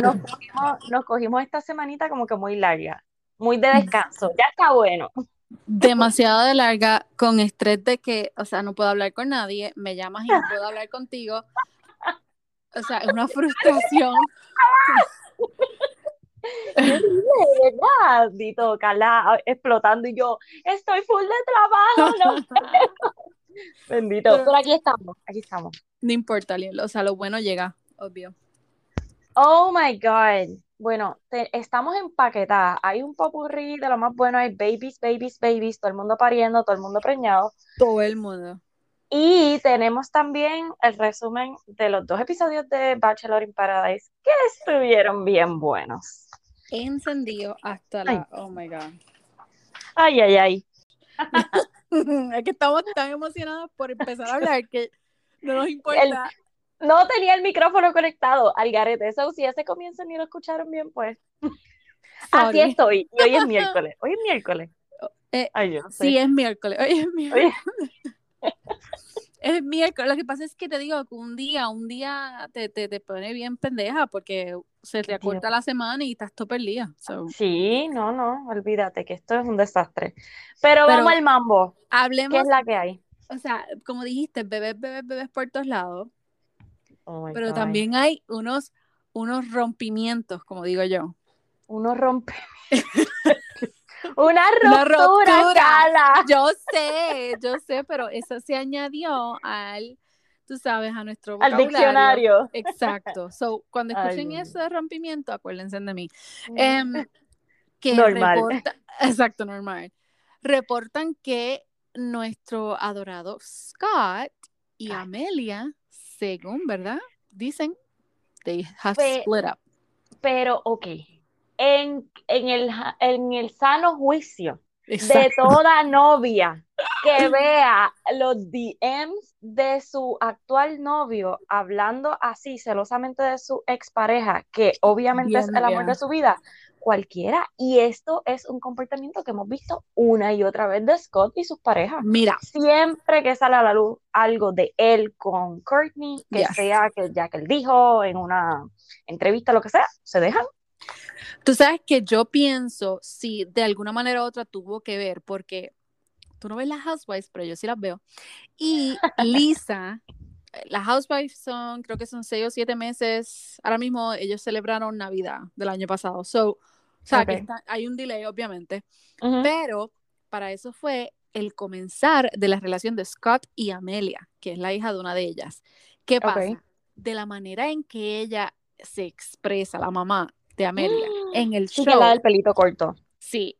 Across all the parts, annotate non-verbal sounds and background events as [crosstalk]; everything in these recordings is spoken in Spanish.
nos cogimos, nos cogimos esta semanita como que muy larga, muy de descanso. Ya está bueno. Demasiado de larga, con estrés de que, o sea, no puedo hablar con nadie, me llamas y no puedo hablar contigo. O sea, es una frustración. de verdad, Dito, Carla explotando y yo, estoy full de trabajo, no [laughs] Bendito, pero, aquí estamos, aquí estamos. No importa, o sea, lo bueno llega, obvio. Oh my God. Bueno, estamos empaquetadas. Hay un popurrí de lo más bueno. Hay babies, babies, babies. Todo el mundo pariendo, todo el mundo preñado. Todo el mundo. Y tenemos también el resumen de los dos episodios de Bachelor in Paradise que estuvieron bien buenos. Encendido hasta la. Oh my God. Ay, ay, ay. [laughs] es que estamos tan emocionados por empezar a hablar que no nos importa. No tenía el micrófono conectado al garete. Eso, si ese comienzo ni lo escucharon bien, pues. [laughs] Así estoy. Y hoy es miércoles. Hoy es [laughs] miércoles. Eh, sí, es miércoles. Hoy es miércoles. [laughs] es miércoles. Lo que pasa es que te digo que un día, un día te, te, te pone bien pendeja porque se te acorta la semana y estás todo perdida. Sí, no, no, olvídate que esto es un desastre. Pero, vamos al mambo. Hablemos. ¿Qué es la que hay? O sea, como dijiste, bebés, bebés, bebés por todos lados. Oh pero también hay unos, unos rompimientos, como digo yo. Unos rompimientos. [laughs] Una ruptura, Yo sé, yo sé, pero eso se añadió al, tú sabes, a nuestro vocabulario. Al diccionario. Exacto. So, cuando escuchen eso de rompimiento, acuérdense de mí. Em, que normal. exacto, normal. Reportan que nuestro adorado Scott y Amelia, según, ¿verdad? Dicen, they have split up. Pero, ok, en, en, el, en el sano juicio de toda novia que vea los DMs de su actual novio hablando así celosamente de su expareja, que obviamente es el amor de su vida, cualquiera. Y esto es un comportamiento que hemos visto una y otra vez de Scott y sus parejas. Mira. Siempre que sale a la luz algo de él con Courtney, que sea que ya que él dijo en una entrevista, lo que sea, se dejan Tú sabes que yo pienso si de alguna manera u otra tuvo que ver, porque tú no ves las Housewives, pero yo sí las veo. Y [laughs] Lisa, las Housewives son, creo que son seis o siete meses. Ahora mismo ellos celebraron Navidad del año pasado. So, o sea, que hay un delay, obviamente. Pero para eso fue el comenzar de la relación de Scott y Amelia, que es la hija de una de ellas. ¿Qué pasa? De la manera en que ella se expresa, la mamá, de Amelia [gasps] en el show. la del pelito corto. Sí.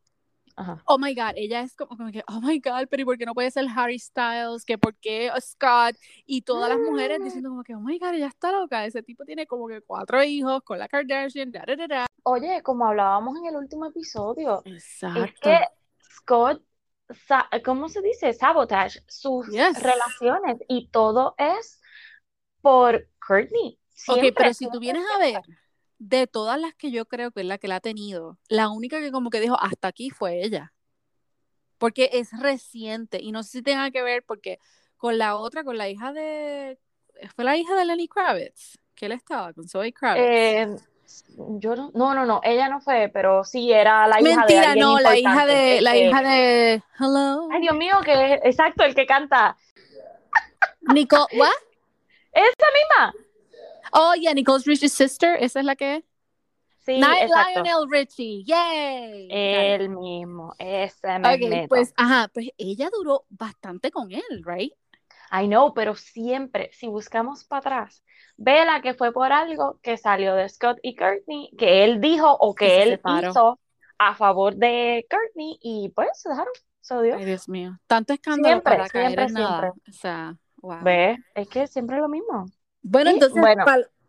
Oh my God, ella es como, que, oh my God, pero ¿y por qué no puede ser Harry Styles? ¿Que por qué Scott? Y todas las mujeres diciendo como que, oh my God, ella está loca. Ese tipo tiene como que cuatro hijos con la Kardashian, da, da, da. Oye, como hablábamos en el último episodio, Exacto. es que Scott, ¿cómo se dice? Sabotage sus relaciones y todo es por Courtney. Ok, pero si tú vienes a ver, de todas las que yo creo que es la que la ha tenido, la única que como que dijo hasta aquí fue ella. Porque es reciente y no sé si tenga que ver porque con la otra, con la hija de... Fue la hija de Lenny Kravitz, que él estaba con Zoe Kravitz. Eh, yo no, no, no, no, ella no fue, pero sí era la hija de Mentira, no, la hija de, la hija de Hello. Ay, Dios mío, que es exacto el que canta. Nico, ¿what? Esa misma. Oh, yeah, Nicole Richie's sister, esa es la que. Sí, Night Lionel Richie, yay. El mismo, ese okay, pues, ajá, pues ella duró bastante con él, right? I know, pero siempre, si buscamos para atrás, vela que fue por algo que salió de Scott y Courtney, que él dijo o que, él hizo a favor de Courtney y pues se dejaron, se odió. Ay, Dios mío, tanto escándalo siempre, para caer en nada. O sea, wow. Ve, es que siempre es lo mismo. Bueno, entonces,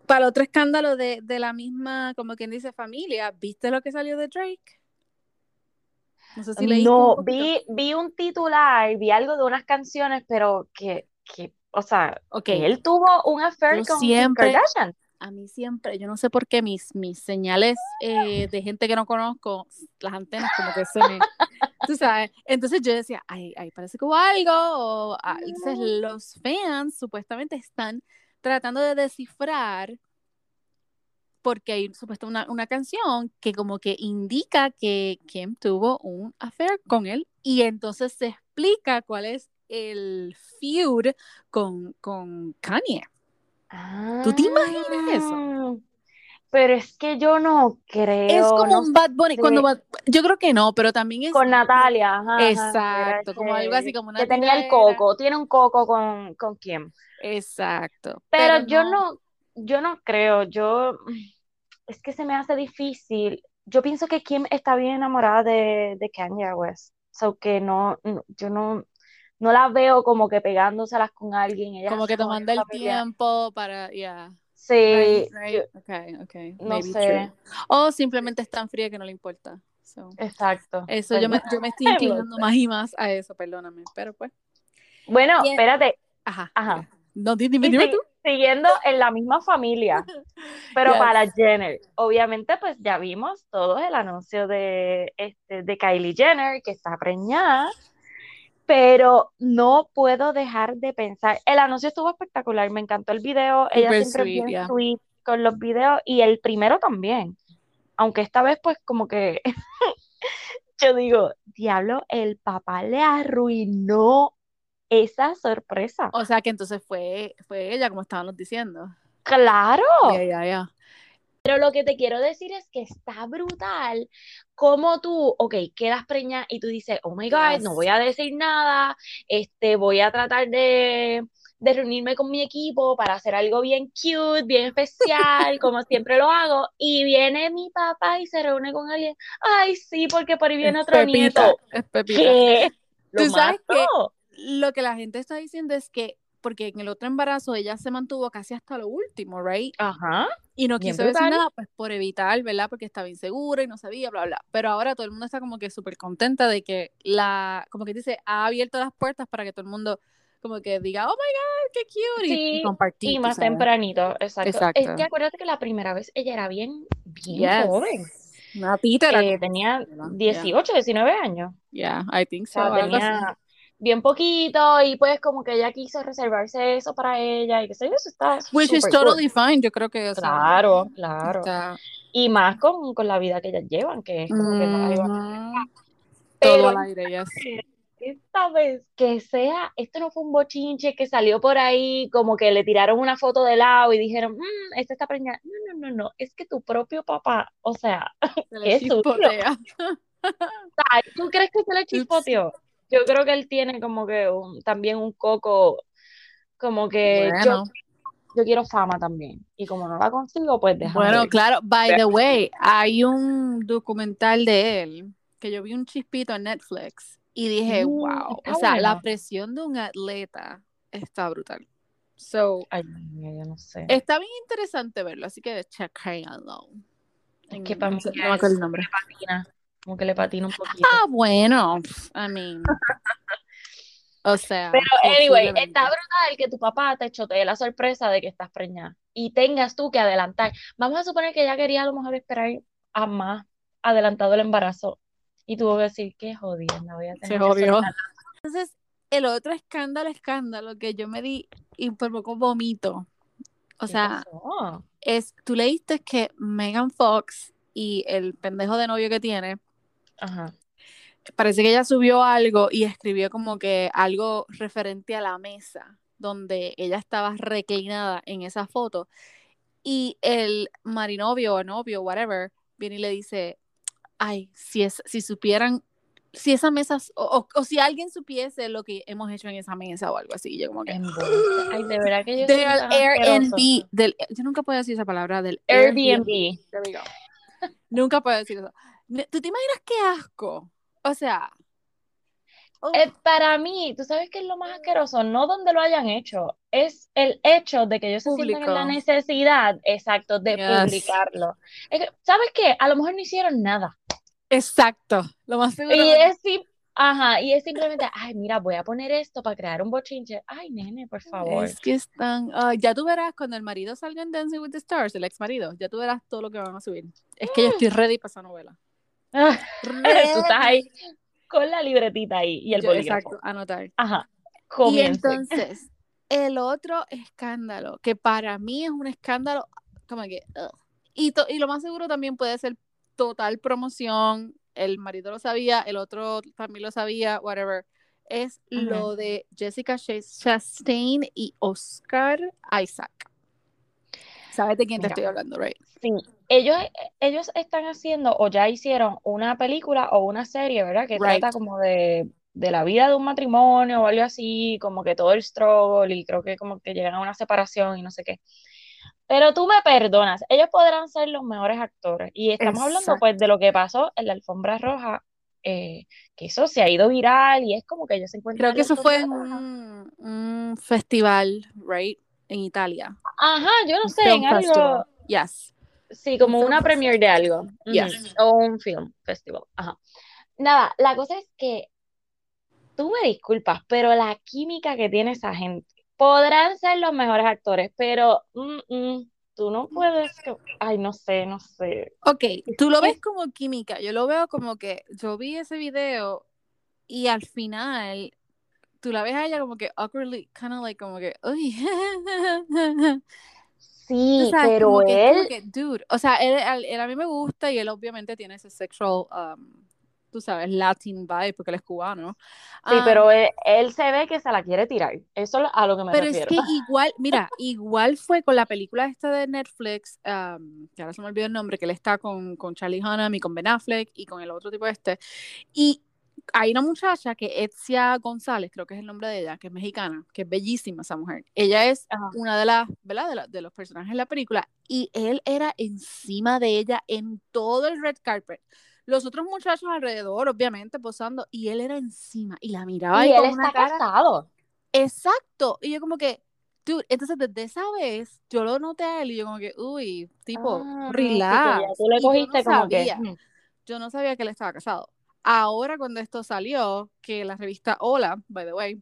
para el otro escándalo de, de, la misma, como quien dice, familia, ¿viste lo que salió de Drake? No sé si leí. No, vi, vi un titular, vi algo de unas canciones, pero que, que o sea, que él tuvo un affair con siempre, Kardashian. A mí siempre, yo no sé por qué mis, mis señales eh, de gente que no conozco, las antenas como que se me... [laughs] Tú sabes, entonces yo decía, ay, ay, parece que hubo algo, o, ah, entonces los fans supuestamente están tratando de descifrar porque hay supuestamente una, una, canción que como que indica que Kim tuvo un affair con él y entonces se explica cuál es el feud con, con Kanye. ¿Tú te imaginas eso? Pero es que yo no creo. Es como un Bad Bunny. Cuando yo creo que no, pero también es. Con Natalia. exacto. como algo así como una. Que tenía el coco. Tiene un coco con, con Kim. Exacto. Pero, yo no. Yo no creo. Yo. Es que se me hace difícil. Yo pienso que Kim está bien enamorada de, de Kanye West. So que no, yo no, no la veo como que pegándoselas con alguien. como que tomando el tiempo para, ya. Sí. no sé. O simplemente es tan fría que no le importa. Exacto. Eso yo me, yo me, estoy inclinando más y más a eso, perdóname. Pero pues. Bueno, espérate. Ajá. Ajá. No, dime, dime tú. Siguiendo en la misma familia, [laughs] pero para Jenner. Obviamente, pues ya vimos todos el anuncio de, este, de Kylie Jenner, que está preñada pero no puedo dejar de pensar. El anuncio estuvo espectacular, me encantó el video. Ella siempre sweet, bien sweet con los videos y el primero también. Aunque esta vez, pues, como que [laughs] yo digo, diablo, el papá le arruinó esa sorpresa. O sea que entonces fue, fue ella, como estábamos diciendo. Claro. Ya, ya. Pero lo que te quiero decir es que está brutal como tú, ok, quedas preñada y tú dices, oh my God, no voy a decir nada, este, voy a tratar de, de reunirme con mi equipo para hacer algo bien cute, bien especial, como [laughs] siempre lo hago, y viene mi papá y se reúne con alguien, ay, sí, porque por ahí viene otro nieto. Es pepita. ¿Tú sabes que lo que la gente está diciendo es que porque en el otro embarazo ella se mantuvo casi hasta lo último, ¿right? Ajá. Y no quiso decir nada, pues por evitar, ¿verdad? Porque estaba insegura y no sabía, bla, bla. Pero ahora todo el mundo está como que súper contenta de que la, como que dice, ha abierto las puertas para que todo el mundo como que diga, oh my god, qué cute, y, compartir. Y más tempranito, exacto. Es que acuérdate que la primera vez ella era bien, bien joven. Una tita eh, tenía 18, 19 años. Yeah, I think so. tenía, bien poquito y pues como que ella quiso reservarse eso para ella y que sé eso está which is totally fine yo creo que claro claro. Y más con, con, la vida que ellas llevan que es como que no la iban todo al aire yes. esta vez que sea esto no fue un bochinche que salió por ahí como que le tiraron una foto de lado y dijeron mmm, esta está preñada no no no no es que tu propio papá o sea [laughs] es suyo [laughs] ¿tú crees que se le chispoteó? Yo creo que él tiene como que también un coco, como que yo, quiero fama también. Y como no la consigo, pues déjame. Bueno, claro, by the way, hay un documental de él que yo vi un chispito en Netflix y dije, wow, mm, o sea, la presión de un atleta está brutal. So, Ay, yo no sé. Está bien interesante verlo, así que chequenlo. Es que para mí no me acuerdo el nombre como que le patina un poquito. Ah, bueno, I mean. o sea. Pero, anyway, está brutal que tu papá te chotee la sorpresa de que estás preñada y tengas tú que adelantar. Vamos a suponer que ella quería a lo mejor esperar a más adelantado el embarazo y tuvo que decir que jodiendo, voy a tener Se jodió. Entonces, el otro escándalo, escándalo que yo me di y por poco vomito. O sea, es, tú leíste que Megan Fox y el pendejo de novio que tiene Ajá. Parece que ella subió algo y escribió como que algo referente a la mesa donde ella estaba reclinada en esa foto. Y el marinovio o novio, whatever, viene y le dice, ay, si, es, si supieran, si esa mesa, o, si alguien supiese lo que hemos hecho en esa mesa o algo así, yo como que... Ay, de verdad que yo... Del Airbnb, del, yo nunca puedo decir esa palabra, del Airbnb. nunca puedo decir eso. ¿Tú te imaginas qué asco? O sea. Oh. Eh, para mí, tú sabes qué es lo más asqueroso, no donde lo hayan hecho, es el hecho de que ellos se sientan en la necesidad, exacto, de publicarlo. ¿Sabes qué? A lo mejor no hicieron nada. Exacto, lo más seguro. Y es, ajá, y es simplemente, ay, mira, voy a poner esto para crear un bochinche. Ay, nene, por favor. Es que están, ya tú verás cuando el marido salga en Dancing with the Stars, el ex marido, ya tú verás todo lo que van a subir. Es que yo estoy ready para esa novela. Tú estás ahí [laughs] con la libretita ahí y el bolígrafo. Exacto, anotar. Ajá. Y entonces, el otro escándalo, que para mí es un escándalo como que, Y, y lo más seguro también puede ser total promoción. El marido lo sabía, el otro también lo sabía, whatever. Es lo de Jessica Chastain y Oscar Isaac. ¿Sabes de quién te estoy hablando, right? Sí, ellos, ellos están haciendo o ya hicieron una película o una serie, ¿verdad? Que trata como de, de, la vida de un matrimonio o algo así, como que todo el struggle y creo que como que llegan a una separación y no sé qué. Pero tú me perdonas, ellos podrán ser los mejores actores. Y estamos hablando pues de lo que pasó en la alfombra roja, eh, que eso se ha ido viral y es como que ellos se encuentran. Creo que eso fue en un, festival, right? En Italia. Ajá, yo no sé, en algo. Yes. Sí, como una premiere de algo. Yes. O un film festival. Ajá. Nada, la cosa es que tú me disculpas, pero la química que tiene esa gente podrán ser los mejores actores, pero mm, mm, tú no puedes, ay, no sé, no sé. Ok, tú lo ves como química, yo lo veo como que yo vi ese video y al final tú la ves a ella como que awkwardly, kind of like como que, uy. [laughs] Sí, pero él, dude, o sea, él, a mí me gusta y él obviamente tiene ese sexual um, tú sabes, Latin vibe, porque él es cubano. Sí, pero él, se ve que se la quiere tirar. Eso es a lo que me pero refiero. Pero es que [laughs] igual, mira, igual fue con la película esta de Netflix, que ahora se me olvidó el nombre, que él está con, con Charlie Hunnam y con Ben Affleck y con el otro tipo este. Y hay una muchacha que Etzia González, creo que es el nombre de ella, que es mexicana, que es bellísima esa mujer. Ella es una de las, ¿verdad? De, de, los personajes de la película y él era encima de ella en todo el red carpet los otros muchachos alrededor, obviamente, posando, y él era encima y la miraba. Y, él está casado. Exacto. Y yo como que, dude, entonces desde esa vez yo lo noté a él y yo como que, uy, tipo, ah, relax. tú le cogiste como que... Yo no sabía que él estaba casado. Ahora cuando esto salió, que la revista Hola, by the way,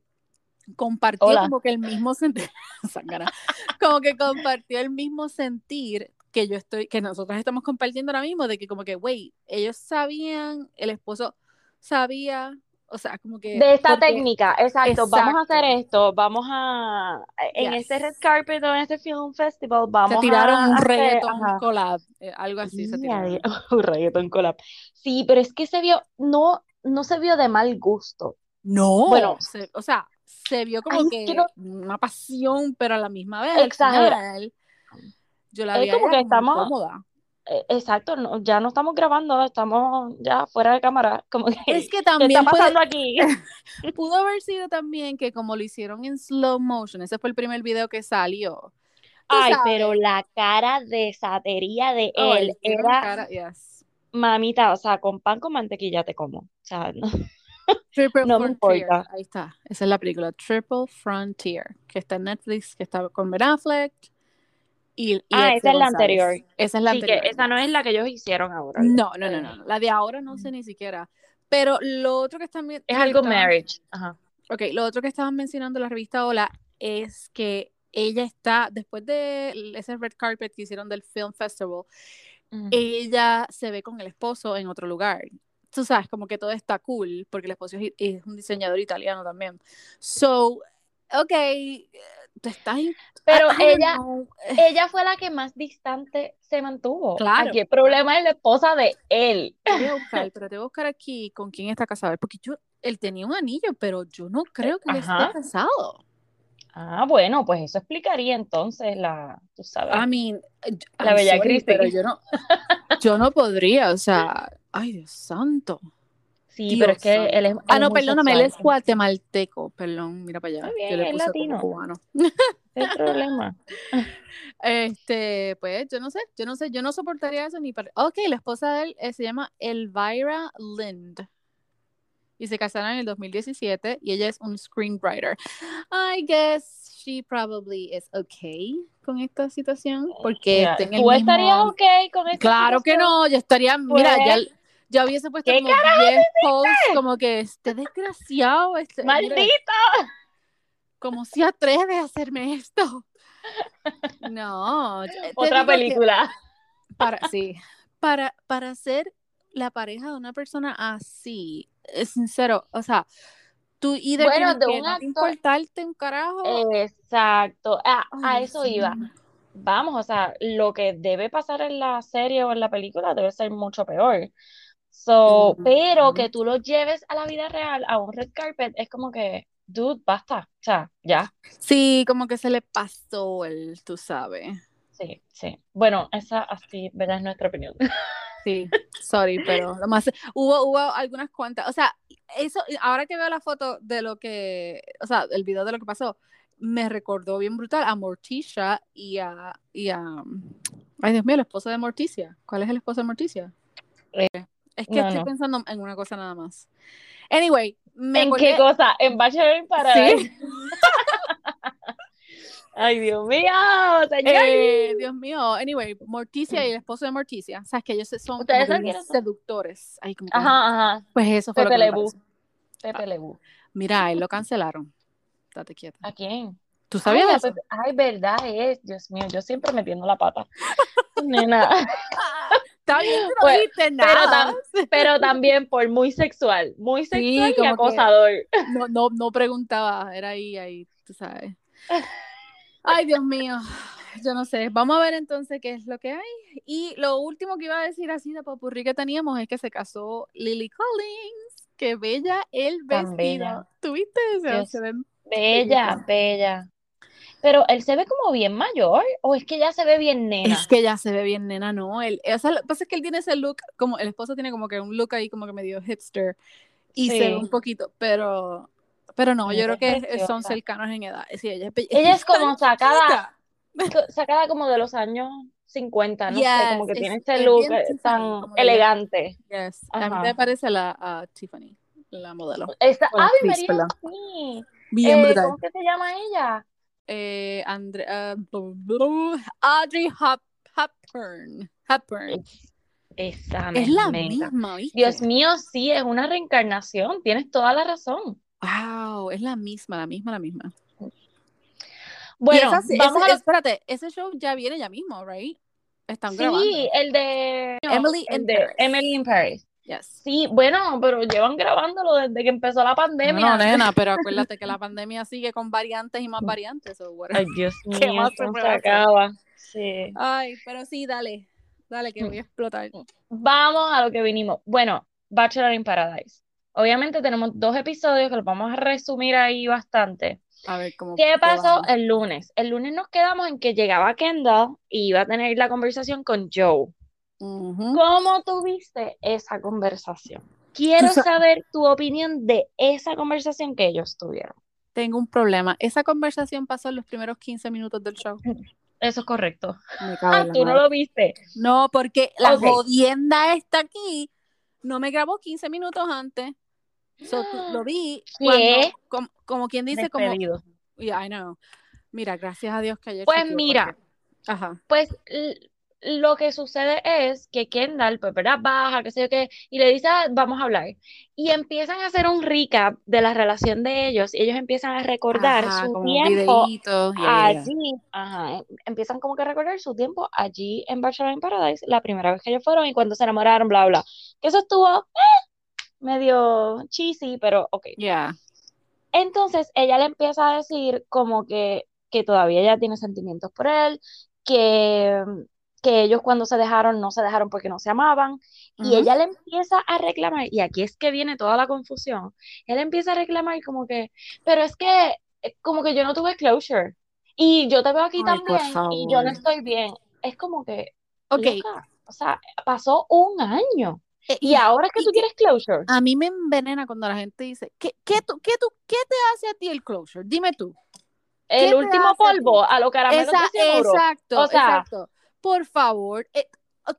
compartió como que el mismo sentir, [laughs] como que compartió el mismo sentir que yo estoy, que nosotros estamos compartiendo ahora mismo, de que como que, güey, ellos sabían, el esposo sabía, o sea, como que... De esta técnica, exacto, vamos a hacer esto, vamos a, en este red carpet o en este film festival, vamos a... Se tiraron un reggaeton collab, eh, algo así se tiraron. [laughs] un reggaeton collab. Sí, pero es que se vio, no, no se vio de mal gusto. No, bueno, o sea, se vio como que una pasión, pero a la misma vez, exagerada yo la vi como que estamos cómoda. E, exacto, ya no estamos grabando, estamos ya fuera de cámara. [laughs] Como que, es que también. ¿Qué está pasando aquí? [laughs] [laughs] pudo haber sido también que, como lo hicieron en slow motion, ese fue el primer video que salió. Ay, pero la cara de satería de él era. Mamita, o sea, con pan con mantequilla te como. O sea, no. Triple no Frontier. Ahí está. Esa es la película Triple Frontier, que está en Netflix, que está con Ben Affleck, ah, esa es la anterior. Esa es la anterior. esa no es la que ellos hicieron ahora. No, no, no, no. La de ahora no sé ni siquiera. Pero lo otro que están Es algo marriage. Ajá. Ok, lo otro que estaban mencionando en la revista Hola es que ella está, después de ese red carpet que hicieron del Film Festival, ella se ve con el esposo en otro lugar. Tú sabes, como que todo está cool, porque el esposo es, un diseñador italiano también. So, ok, tú estás pero ella, ella fue la que más distante se mantuvo. Claro. Aquí el problema es la esposa de él. voy a buscar, pero te voy a buscar aquí con quién está casado. Porque yo, él tenía un anillo, pero yo no creo que él esté casado. Ah, bueno, pues eso explicaría entonces la, tú sabes. I mean, la bella Cristi. Pero yo no, yo no podría, o sea, [laughs] ay Dios santo. Sí, pero es que él es. Ah, no, perdóname, él es guatemalteco. Perdón, mira para allá. Bien, es latino. cubano. [laughs] el [laughs] problema. Este, pues yo no sé, yo no sé, yo no soportaría eso ni para. Ok, la esposa de él eh, se llama Elvira Lind. Y se casaron en el 2017 y ella es un screenwriter. I guess she probably is okay con esta situación porque ¿Tú estarías okay con esta Claro que no, yo estaría, mira, ya ya hubiese puesto como 10 posts como que este desgraciado, este maldito. como si atreve a hacerme esto. No, otra película. Para sí, para para ser la pareja de una persona así, es sincero, o sea, tú y de bueno, de un importarte un carajo. Exacto, a, eso iba. vamos, o sea, lo que debe pasar en la serie o en la película debe ser mucho peor. So, pero que tú lo lleves a la vida real, a un red carpet, es como que, dude, basta, o sea, ya. Sí, como que se le pasó el, tú sabes. Sí, sí. Bueno, esa así, ¿verdad? Es nuestra opinión. Sí, [laughs] sorry, pero lo más, hubo, hubo algunas cuantas, o sea, eso, ahora que veo la foto de lo que, o sea, el video de lo que pasó, me recordó bien brutal a Morticia y a, y a, ay Dios mío, el esposo de Morticia. ¿Cuál es el esposo de Morticia? Eh, es que estoy pensando en una cosa nada más. Anyway, ¿En qué cosa? ¿En Bachelor in Paradise? ¿Sí? [laughs] Ay, Dios mío, eh, Dios mío. Anyway, Morticia y el esposo de Morticia, sabes que ellos son seductores. ajá, ajá. Pues eso fue Pepe lo que Lebu. Pepe Lebu. Mira, él lo cancelaron. Date quieto. ¿A quién? ¿Tú sabías ay, eso? Ay, verdad es. Dios mío, yo siempre metiendo la pata. [laughs] Nena. [laughs] Está bien, no pues, nada. Pero, también por muy sexual, muy sexual y acosador. No, no, no preguntaba, era ahí, ahí, tú sabes. Ay, Dios mío, yo no sé. Vamos a ver entonces qué es lo que hay. Y lo último que iba a decir así de popurrí que teníamos es que se casó Lily Collins. Qué bella el vestido. ¿Tuviste eso? bella, bella. Pero él se ve como bien mayor, o es que ya se ve bien nena. Es que ya se ve bien nena, no. Él, o sea, lo que pasa es que él tiene ese look, como el esposo tiene como que un look ahí como que medio hipster y se ve un poquito, pero pero no, yo creo que son cercanos en edad. Sí, ella, es, ella es como sacada, sacada como de los años 50, no sé, como que tiene este look tan elegante. Yes. A mí me parece la Tiffany, la modelo. Esta, María, sí. Bien eh, ¿Cómo que se llama ella? Eh, Andre, uh, Audrey Hop, Hepburn. Hepburn. Esa es la misma, Dios mío, sí, es una reencarnación, tienes toda la razón. Wow, es la misma, la misma, la misma. Bueno, vamos a... espérate, ese show ya viene ya mismo, right? Están grabando. Sí, el de Emily in Paris. Emily in Paris. Yes. Sí, bueno, pero llevan grabándolo desde que empezó la pandemia. No, nena, [laughs] pero acuérdate que la pandemia sigue con variantes y más variantes. Ay, Dios [laughs] mío, se acaba. Sí. Ay, pero sí, dale, dale que voy a explotar. Vamos a lo que vinimos. Bueno, Bachelor in Paradise. Obviamente tenemos dos episodios que los vamos a resumir ahí bastante. A ver, ¿cómo ¿Qué pasó el lunes? El lunes nos quedamos en que llegaba Kendall y iba a tener la conversación con Joe. ¿Cómo tuviste esa conversación? Quiero saber tu opinión de esa conversación que ellos tuvieron. Tengo un problema. Esa conversación pasó en los primeros 15 minutos del show. Eso es correcto. ah, tú no lo viste. No, porque la jodienda está aquí no me grabó 15 minutos antes. lo vi [gasps] como, quien dice, como. Yeah, I know. Mira, gracias a Dios que ayer. Pues mira, Ajá. pues lo que sucede es que Kendall, pues, ¿verdad? Baja, qué sé yo qué, y le dice, ah, vamos a hablar. Y empiezan a hacer un recap de la relación de ellos, y ellos empiezan a recordar su tiempo allí. Ajá, empiezan como que a recordar su tiempo allí en Barcelona in Paradise, la primera vez que ellos fueron y cuando se enamoraron, bla, bla. Que eso estuvo eh, medio cheesy, pero ok. Ya. Entonces ella le empieza a decir como que, que todavía ella tiene sentimientos por él, que que ellos cuando se dejaron no se dejaron porque no se amaban y ella le empieza a reclamar y aquí es que viene toda la confusión él empieza a reclamar como que pero es que eh, como que yo no tuve closure y yo te veo aquí también y yo no estoy bien es como que ok. O sea pasó un año eh, y, ahora es que tú quieres closure a mí me envenena cuando la gente dice ¿qué, qué, tú, qué, tú, qué te hace a ti el closure? dime tú el último polvo a, lo caramelos exacto, exacto por favor, eh,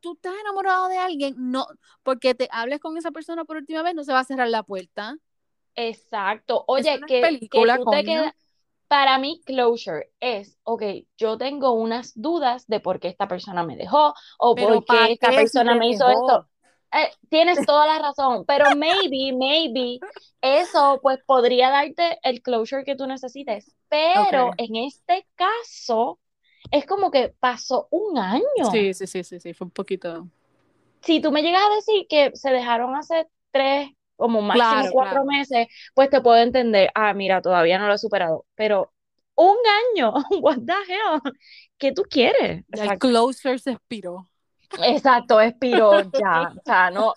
tú estás enamorado de alguien, no, porque te hables con esa persona por última vez, no se va a cerrar la puerta. Exacto. Oye, que, película, para mí, closure es, ok, yo tengo unas dudas de por qué esta persona me dejó o por qué esta persona me hizo esto. Eh, tienes toda la razón, pero maybe, maybe, eso pues podría darte el closure que tú necesites. Pero en este caso, es como que pasó un año. Sí, sí, sí, sí, sí, fue un poquito. Si tú me llegas a decir que se dejaron hace tres, como máximo cuatro meses, pues te puedo entender, ah, mira, todavía no lo he superado, pero un año, [laughs] what the hell, ¿qué tú quieres? El closer se expiró. Exacto, expiró ya, [laughs] o sea, no.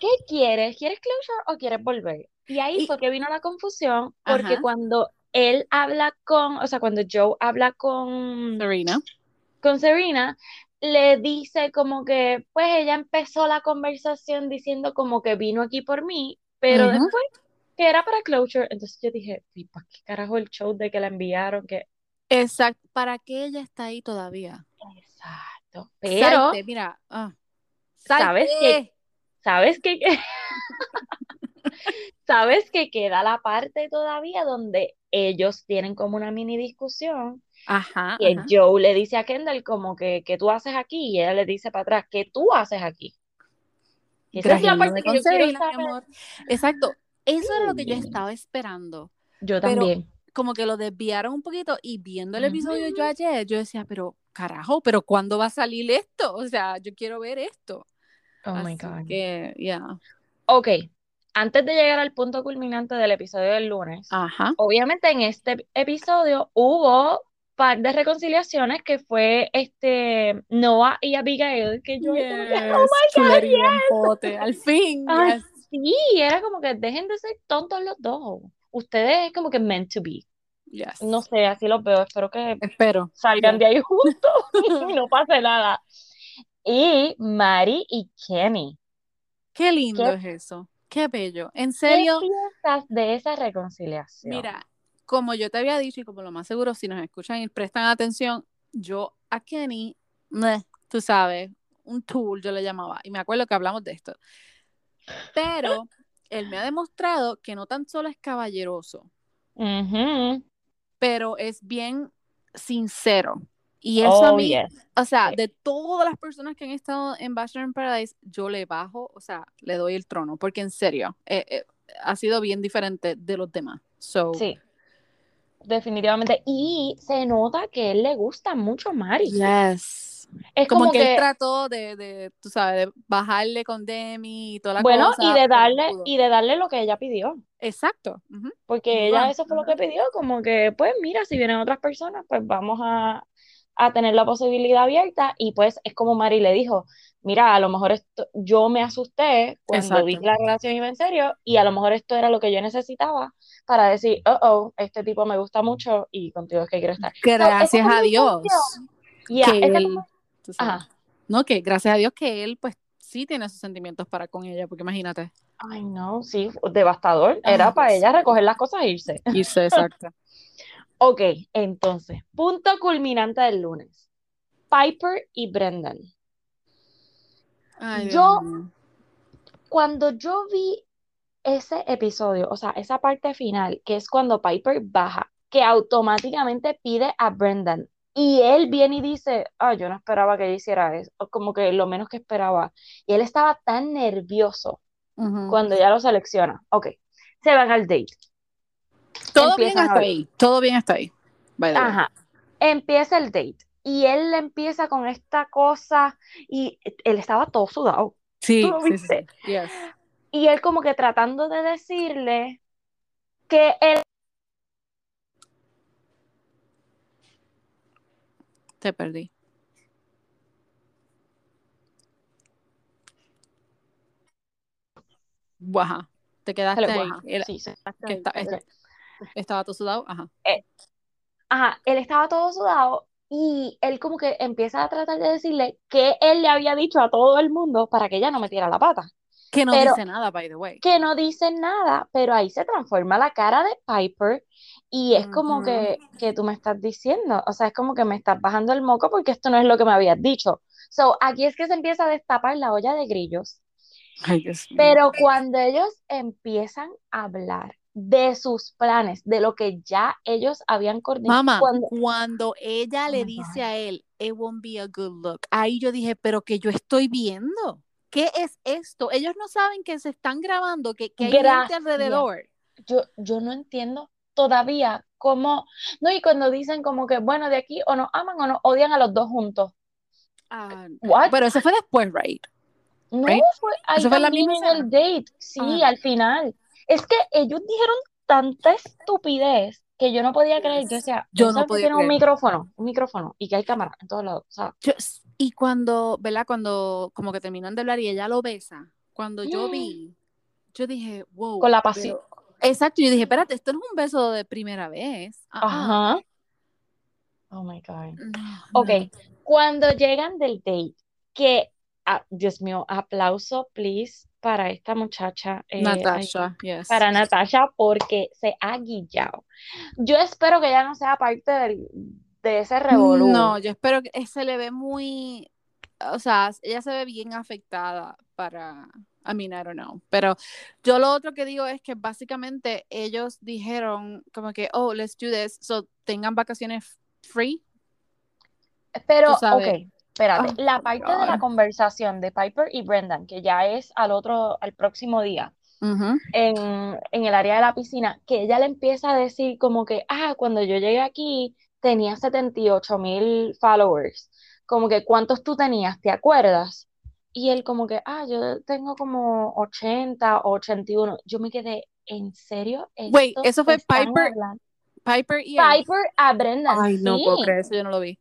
¿Qué quieres? ¿Quieres closure o quieres volver? Y ahí fue que vino la confusión, porque cuando él habla con, o sea, cuando Joe habla con Serena, con Serena, le dice como que, pues ella empezó la conversación diciendo como que vino aquí por mí, pero después que era para closure, entonces yo dije, ¿y para qué carajo el show de que la enviaron? Que... Exacto, ¿para qué ella está ahí todavía? Exacto, pero... mira, ah, ¿sabes qué? ¿Sabes qué? [laughs] ¿Sabes que queda la parte todavía donde ellos tienen como una mini discusión? Ajá, y Joe le dice a Kendall como que, ¿qué tú haces aquí? Y ella le dice para atrás, ¿qué tú haces aquí? esa es la parte que yo quiero Amor. Exacto, eso es lo que yo estaba esperando. Yo también. como que lo desviaron un poquito y viendo el episodio yo ayer, yo decía, pero carajo, pero ¿cuándo va a salir esto? O sea, yo quiero ver esto. Oh my God. Que, yeah. Ok, antes de llegar al punto culminante del episodio del lunes, Ajá. obviamente en este episodio hubo par de reconciliaciones que fue este Noah y Abigail que yo oh my God, al fin sí era como que dejen de ser tontos los dos. Ustedes es como que meant to be. No sé así los veo. Espero que espero. salgan de ahí juntos [laughs] y [laughs] no pase nada. Y Mari y Kenny. Qué lindo es eso qué bello en serio ¿Qué piensas de esa reconciliación mira como yo te había dicho y como lo más seguro, si nos escuchan y prestan atención, yo a Kenny, tú sabes, un tool yo le llamaba, y me acuerdo que hablamos de esto. Pero él me ha demostrado que no tan solo es caballeroso, pero es bien sincero. Y eso a oh, mí, o sea, de todas las personas que han estado en Bachelor in Paradise, yo le bajo, o sea, le doy el trono, porque en serio, eh, eh, ha sido bien diferente de los demás. So, sí definitivamente. Y se nota que él le gusta mucho Mari. Yes. Es como, que, él trató de, de, tú sabes, de bajarle con Demi y toda la bueno, cosa. Bueno, y de darle, y de darle lo que ella pidió. Exacto. Porque ella eso fue lo que pidió, como que, pues mira, si vienen otras personas, pues vamos a, a tener la posibilidad abierta. Y pues es como Mari le dijo, mira, a lo mejor esto, yo me asusté cuando vi que la relación iba en serio y a lo mejor esto era lo que yo necesitaba para decir, oh, oh, este tipo me gusta mucho y contigo es que quiero estar. Gracias a Dios. que él, no, que gracias a Dios que él, pues, sí tiene sus sentimientos para con ella, porque imagínate. Ay, no, sí, devastador. Era para ella recoger las cosas e irse. Irse, exacto. Ok, entonces, punto culminante del lunes. Piper y Brendan. yo, cuando yo vi ese episodio, o sea, esa parte final, que es cuando Piper baja, que automáticamente pide a Brendan y él viene y dice, ah, yo no esperaba que ella hiciera eso, como que lo menos que esperaba. Y él estaba tan nervioso cuando ya lo selecciona. Ok, se van al date. Todo bien hasta ahí, todo bien hasta ahí. Ajá, empieza el date y él empieza con esta cosa y él estaba todo sudado. Sí, sí, sí, y él como que tratando de decirle que él... Te perdí. Baja. Te quedaste ahí. sí, sí. Estaba todo sudado. Ajá. Eh, ajá, él estaba todo sudado y él como que empieza a tratar de decirle que él le había dicho a todo el mundo para que ella no metiera la pata. Que no dice nada, by the way. Que no dice nada, pero ahí se transforma la cara de Piper y es como que, que tú me estás diciendo, o sea, es como que me estás bajando el moco porque esto no es lo que me habías dicho. So, aquí es que se empieza a destapar la olla de grillos. Pero cuando ellos empiezan a hablar de sus planes, de lo que ya ellos habían coordinado. Mamá, cuando, ella le dice a él, it won't be a good look, ahí yo dije, pero que yo estoy viendo. ¿qué es esto? Ellos no saben que se están grabando, que, que hay gente alrededor. Yo, yo no entiendo todavía cómo, no, y cuando dicen como que, bueno, de aquí o nos aman o nos odian a los dos juntos. Ah, pero eso fue después, right? No, fue, ahí fue la misma en el date, sí, ah. al final. Es que ellos dijeron tanta estupidez que yo no podía creer, yo decía, yo no podía tiene un micrófono, un micrófono y que hay cámara en todos lados, y cuando, ¿verdad? Cuando como que terminan de hablar y ella lo besa, cuando yo vi, yo dije, wow. Con la pasión. Exacto, yo dije, espérate, esto no es un beso de primera vez. Ajá. Oh my God. ok, cuando llegan del date, que, ah, Dios mío, aplauso, please, para esta muchacha. Eh, Natasha, yes. Para Natasha, porque se ha guillado. Yo espero que ella no sea parte de ese revolú. No, yo espero que se le ve muy, o sea, ella se ve bien afectada para, I mean, I don't know. Pero yo lo otro que digo es que básicamente ellos dijeron como que, oh, let's do this, so tengan vacaciones free. Pero, ok, espérate, oh la parte de la conversación de Piper y Brendan, que ya es al otro, al próximo día, en, en, el área de la piscina, que ella le empieza a decir como que, ah, cuando yo llegué aquí tenía 78 mil followers, como que cuántos tú tenías, ¿te acuerdas? Y él como que, ah, yo tengo como 80 o 81. Yo me quedé, ¿en serio? Wait, eso fue Piper. Piper y Piper a Brenda. Ay, no puedo creer eso, yo no lo vi.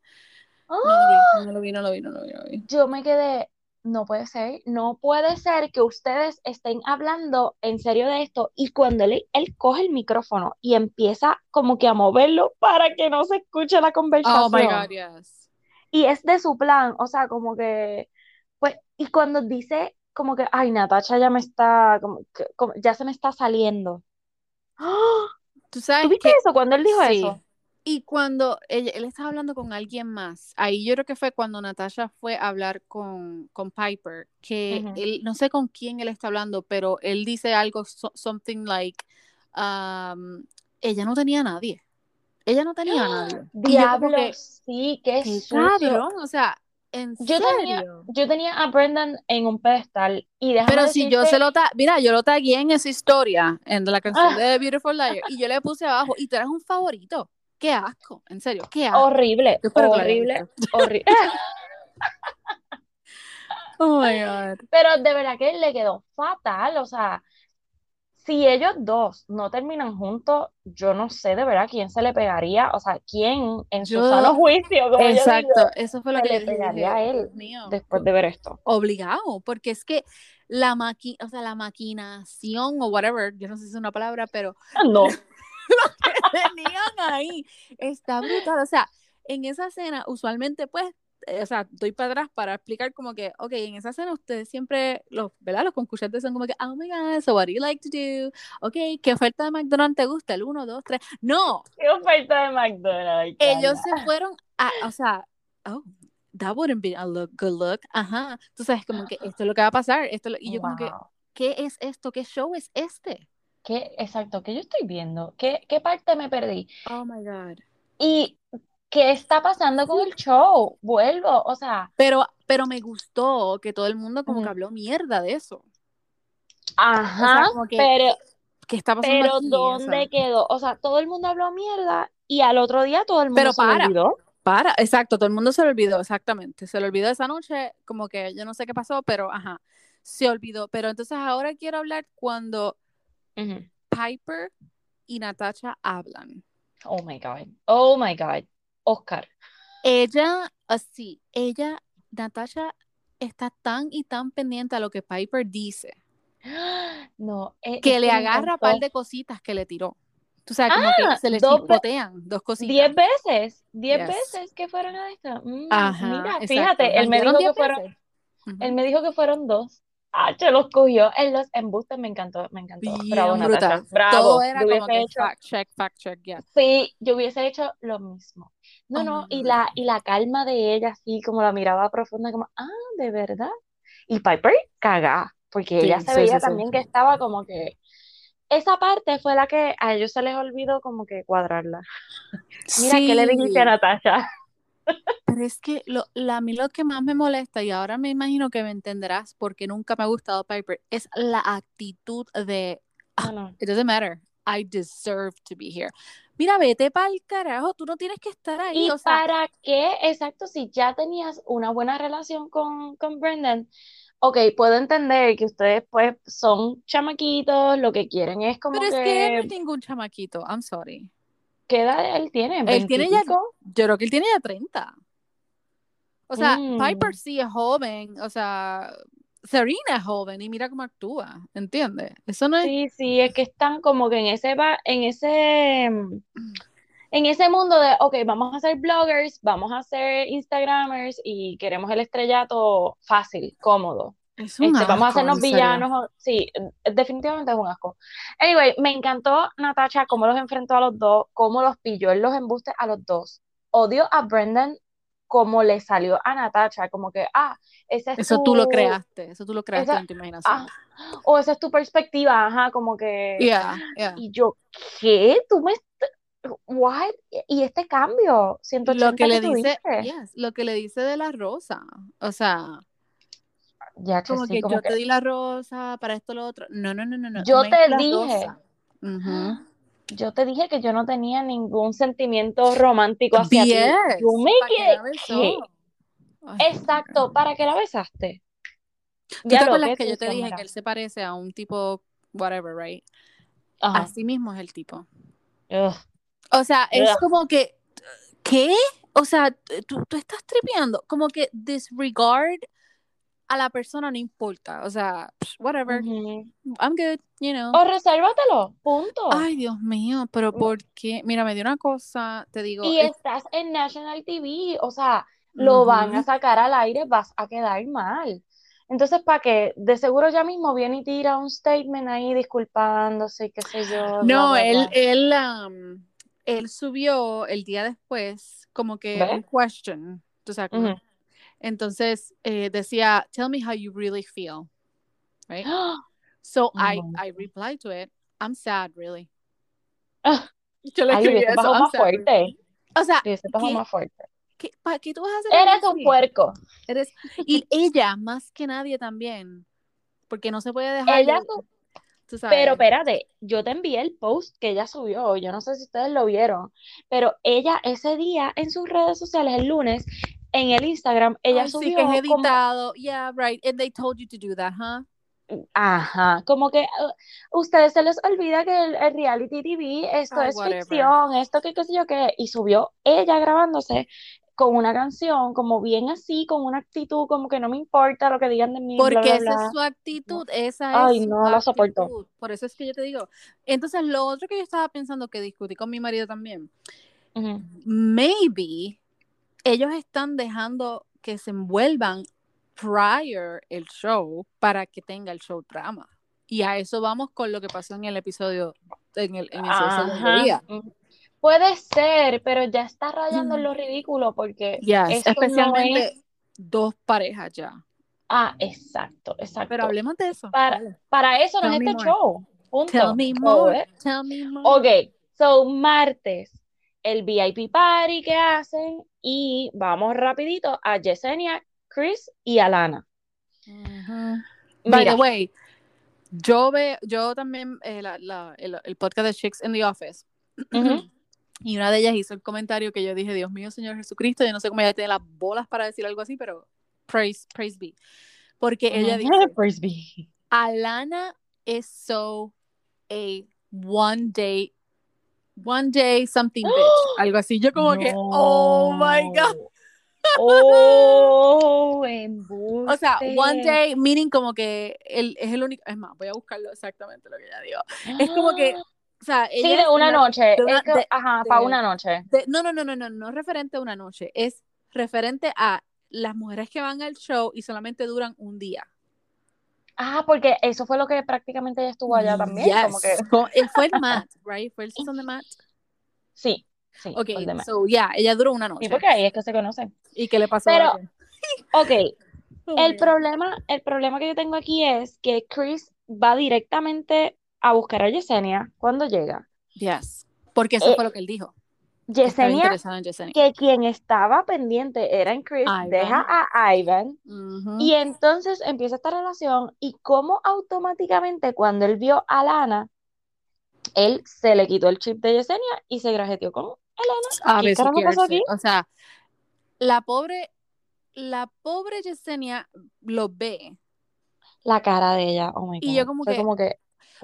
No, lo vi, no lo vi, no lo vi, no lo vi. Yo me quedé, no puede ser, no puede ser que ustedes estén hablando en serio de esto y cuando él, él coge el micrófono y empieza como que a moverlo para que no se escuche la conversación. Oh my God, yes. Y es de su plan, o sea, como que pues, y cuando dice como que, ay, Natacha ya me está, como, ya se me está saliendo. [gasps] ¿Tú sabes viste eso cuando él dijo eso? Y cuando él, él, estaba hablando con alguien más, ahí yo creo que fue cuando Natasha fue a hablar con, con Piper, que él, no sé con quién él está hablando, pero él dice algo, something like, um, ella no tenía a nadie. Ella no tenía a nadie. [gasps] Diablos, sí, qué, qué o sea, yo Tenía, yo tenía a Brendan en un pedestal y Pero si yo se lo mira, yo lo tagué en esa historia, en la canción ah. de Beautiful Liar, y yo le puse abajo, y tú eres un favorito. Qué asco, en serio, qué asco. Horrible, horrible, horrible. [laughs] [laughs] oh my God. Pero de verdad que le quedó fatal, o sea, si ellos dos no terminan juntos, yo no sé de verdad quién se le pegaría, o sea, quién en su sano juicio, como exacto, eso fue lo que le pegaría a él después de ver esto. Obligado, porque es que la maqui o sea, la maquinación o whatever, yo no sé si es una palabra, pero [laughs] no. [laughs] lo tenían ahí está brutal, o sea, en esa escena usualmente pues eh, o sea, doy para atrás para explicar como que, ok, en esa escena ustedes siempre, los, ¿verdad? Los concursantes son como que, oh my god, so what do you like to do? Ok, ¿qué oferta de McDonald's te gusta? El 1, 2, 3. No. ¿Qué oferta de McDonald's? Ellos se fueron a, o sea, oh, that wouldn't be a look, good look. Ajá. Tú sabes, como que [gasps] esto es lo que va a pasar. Esto y yo como que, ¿qué es esto? ¿Qué show es este? ¿Qué, exacto, ¿qué yo estoy viendo? ¿Qué, qué parte me perdí? Oh my God. Y ¿qué está pasando con el show? Vuelvo, o sea. Pero, pero me gustó que todo el mundo como que habló mierda de eso. Ajá, pero. ¿Qué está pasando Pero ¿dónde quedó? O sea, todo el mundo habló mierda y al otro día todo el mundo pero se para, olvidó. Para, exacto, todo el mundo se lo olvidó, exactamente. Se lo olvidó esa noche, como que yo no sé qué pasó, pero ajá, se olvidó. Pero entonces ahora quiero hablar cuando Piper y Natasha hablan. Oh my God. Oh my God. Oscar. Ella, así, ella, Natasha, está tan y tan pendiente a lo que Piper dice. [gasps] No, e, que le agarra un par de cositas que le tiró. Tú sabes, como que ah, se le dos cositas. Diez veces, diez veces que fueron a esta. Mm, mira, fíjate, él me dijo que fueron, él me dijo que fueron dos. Ah, se los cogió en los embustes, me encantó, me encantó. Bravo, brutal. Bravo. Todo era como que fact check, fact check, yeah. Sí, yo hubiese hecho lo mismo. No, no, y la, y la calma de ella, así como la miraba profunda, como, ah, de verdad. Y Piper cagá, porque ella se veía también que estaba como que. Esa parte fue la que a ellos se les olvidó como que cuadrarla. [laughs] Mira, ¿qué le dijiste a Natasha? [laughs] Pero es que lo, la, a mí lo que más me molesta, y ahora me imagino que me entenderás porque nunca me ha gustado Piper, es la actitud de, ah, it doesn't matter, I deserve to be here. Mira, vete para el carajo, tú no tienes que estar ahí. ¿Y para qué? Exacto, si ya tenías una buena relación con, con Brendan, ok, puedo entender que ustedes pues son chamaquitos, lo que quieren es como Pero es que él no es ningún chamaquito, I'm sorry. ¿Qué edad él tiene? Él tiene ya, yo creo que él tiene ya 30. O sea, Mm. Piper sí es joven, o sea, Serena es joven y mira cómo actúa, ¿entiendes? Eso no es... Sí, sí, es que están como que en ese, en ese, mm, en ese mundo de, ok, vamos a ser bloggers, vamos a ser Instagramers y queremos el estrellato fácil, cómodo. Es un Este, vamos a asco, hacernos villanos. Sí, definitivamente es un asco. Anyway, me encantó Natasha cómo los enfrentó a los dos, cómo los pilló en los embustes a los dos. Odio a Brendan como le salió a Natasha, como que, ah, ese es Eso tú lo creaste, eso tú lo creaste esa- en tu imaginación. ah, o esa es tu perspectiva, ajá, como que. Yeah, yeah. Y yo, ¿qué? ¿Tú me What? Y este cambio, 180 Lo que le dice, yes, lo que le dice de la rosa, o sea, Ya, che, como sí, que como yo que- te di la rosa para esto lo otro. No, no, no, no, no. Yo te dije. Ujú. Yo te dije que yo no tenía ningún sentimiento romántico hacia ti. Yo me ¿para qué quedé, Exacto, ¿para qué la besaste? ¿Tú Ya te acuerdas que que yo te dije que él se parece a un tipo whatever, right? Ajá. Así mismo es el tipo. Ugh. O sea, es Ugh. como que, ¿qué? O sea, tú, tú estás tripeando, como que disregard a la persona no importa. O sea, whatever. I'm good, you know. O resérvatelo, punto. Ay, Dios mío, pero ¿por qué? Mira, me dio una cosa, te digo, y es- estás en National TV, o sea, lo van a sacar al aire, vas a quedar mal. Entonces, ¿para qué? De seguro ya mismo viene y tira un statement ahí disculpándose, qué sé yo. No, bla, él, bla. él, um, él subió el día después como que un question, tú sabes, como- Ujú. Entonces eh, decía, tell me how you really feel, right? [gasps] So Oh I, I replied to it, I'm sad, really. Ah, [laughs] Yo le escribí eso, bajado I'm más sad, really. fuerte. O sea, ¿qué, más fuerte. qué, ¿para qué tú vas a hacer Eres un puerco. Eres- Y [laughs] ella, más que nadie también, porque no se puede dejar Ella de- su- tú sabes. Pero espérate, yo te envié el post que ella subió, yo no sé si ustedes lo vieron, pero ella ese día en sus redes sociales, el lunes, en el Instagram, ella Ay, sí, subió que es como, editado. Yeah, right. And they told you to do that, huh? ajá, como que uh, ustedes se les olvida que el, el reality TV, esto es whatever. ficción, esto que qué sé yo qué, y subió ella grabándose con una canción, como bien así, con una actitud, como que no me importa lo que digan de mí, bla, Porque bla, esa es su actitud, esa Ay, es su no lo soporto. Por eso es que yo te digo. Entonces, lo otro que yo estaba pensando que discutí con mi marido también, maybe ellos están dejando que se envuelvan prior el show para que tenga el show drama. Y a eso vamos con lo que pasó en el episodio, en el, en Ajá. día. Puede ser, pero ya está rayando en Mm. lo ridículo porque Yes, no especialmente es- dos parejas ya. Ah, exacto, exacto. Pero hablemos de eso. Para, para eso no es este more. show. Punto. Tell me more. Tell me more. Ok, so martes, el VIP party que hacen y vamos rapidito a Yesenia, Chris y Alana. By Mira, the way, yo veo, yo también, eh, la- la- el, el podcast de Chicks in the Office, [clears throat] y una de ellas hizo el comentario que yo dije, Dios mío, Señor Jesucristo, yo no sé cómo ella tiene las bolas para decir algo así, pero praise, praise be. Porque ella dice. [laughs] Alana is so a one day, one day something bitch, [gasps] algo así. Yo como que, oh my God. Oh, [laughs] O sea, one embuste. day, meaning como que él es el único, es más, voy a buscarlo exactamente lo que ella dijo. Es como que, [gasps] o sea, Sí, de una noche. de una- Es que- de- ajá, para una noche. de- no, no, no, no, no, no es referente a una noche, es referente a las mujeres que van al show y solamente duran un día. Ah, porque eso fue lo que prácticamente ella estuvo allá también. Como que, eh, [laughs] Fue el Matt, right? Fue el season de Matt. sí, sí. Ok, so yeah, ella duró una noche. Sí, porque ahí es que se conocen. ¿Y qué le pasó Pero- a ella? [laughs] Ok, [laughs] Oh el problema, el problema que yo tengo aquí es que Chris va directamente a buscar a Yesenia cuando llega. Yes. Porque eso Eh, fue lo que él dijo. Yesenia, interesado en Yesenia. que quien estaba pendiente era en Chris, Ivan. deja a Ivan y entonces empieza esta relación y como automáticamente cuando él vio a Lana, él se le quitó el chip de Yesenia y se grajeteó con a ¿Qué carajo pasó aquí? O sea, la pobre, la pobre Yesenia lo ve la cara de ella. Oh my Y yo como Fue que- como que,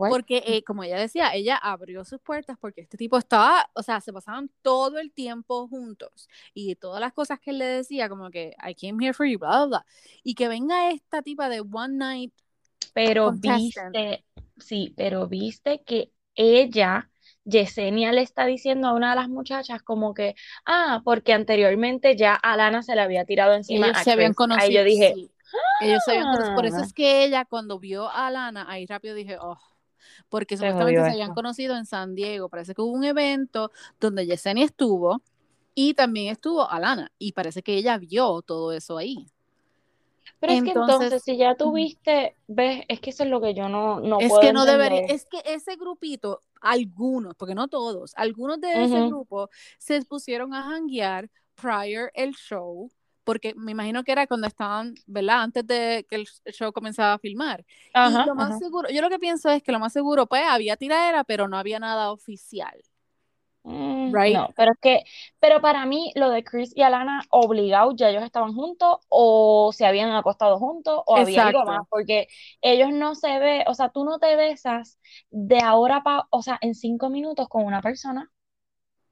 porque eh, como ella decía, ella abrió sus puertas porque este tipo estaba, o sea, se pasaban todo el tiempo juntos y todas las cosas que él le decía, como que I came here for you, bla, bla, bla. Y que venga esta tipa de One Night. Pero viste, sí, pero viste que ella Yesenia le está diciendo a una de las muchachas como que, ah, porque anteriormente ya Alana se le había tirado encima ellos se habían conocido. Ahí yo dije, ellos se habían conocido. Por eso es que ella cuando vio a Alana, ahí rápido dije, oh, porque supuestamente se habían conocido en San Diego. Parece que hubo un evento donde Yesenia estuvo y también estuvo Alana y parece que ella vio todo eso ahí. Pero es que entonces, si ya tuviste, ves, es que eso es lo que yo no, no es puedo que no debería, es que ese grupito, algunos, porque no todos, algunos de ese grupo se pusieron a hanguear prior el show, porque me imagino que era cuando estaban, ¿verdad? Antes de que el show comenzaba a filmar. y lo más seguro, yo lo que pienso es que lo más seguro, pues había tiradera, pero no había nada oficial. Mm, no, pero es que, pero para mí lo de Chris y Alana obligados, ya ellos estaban juntos o se habían acostado juntos o había algo más, porque ellos no se ve, o sea, tú no te besas de ahora para, o sea, en cinco minutos con una persona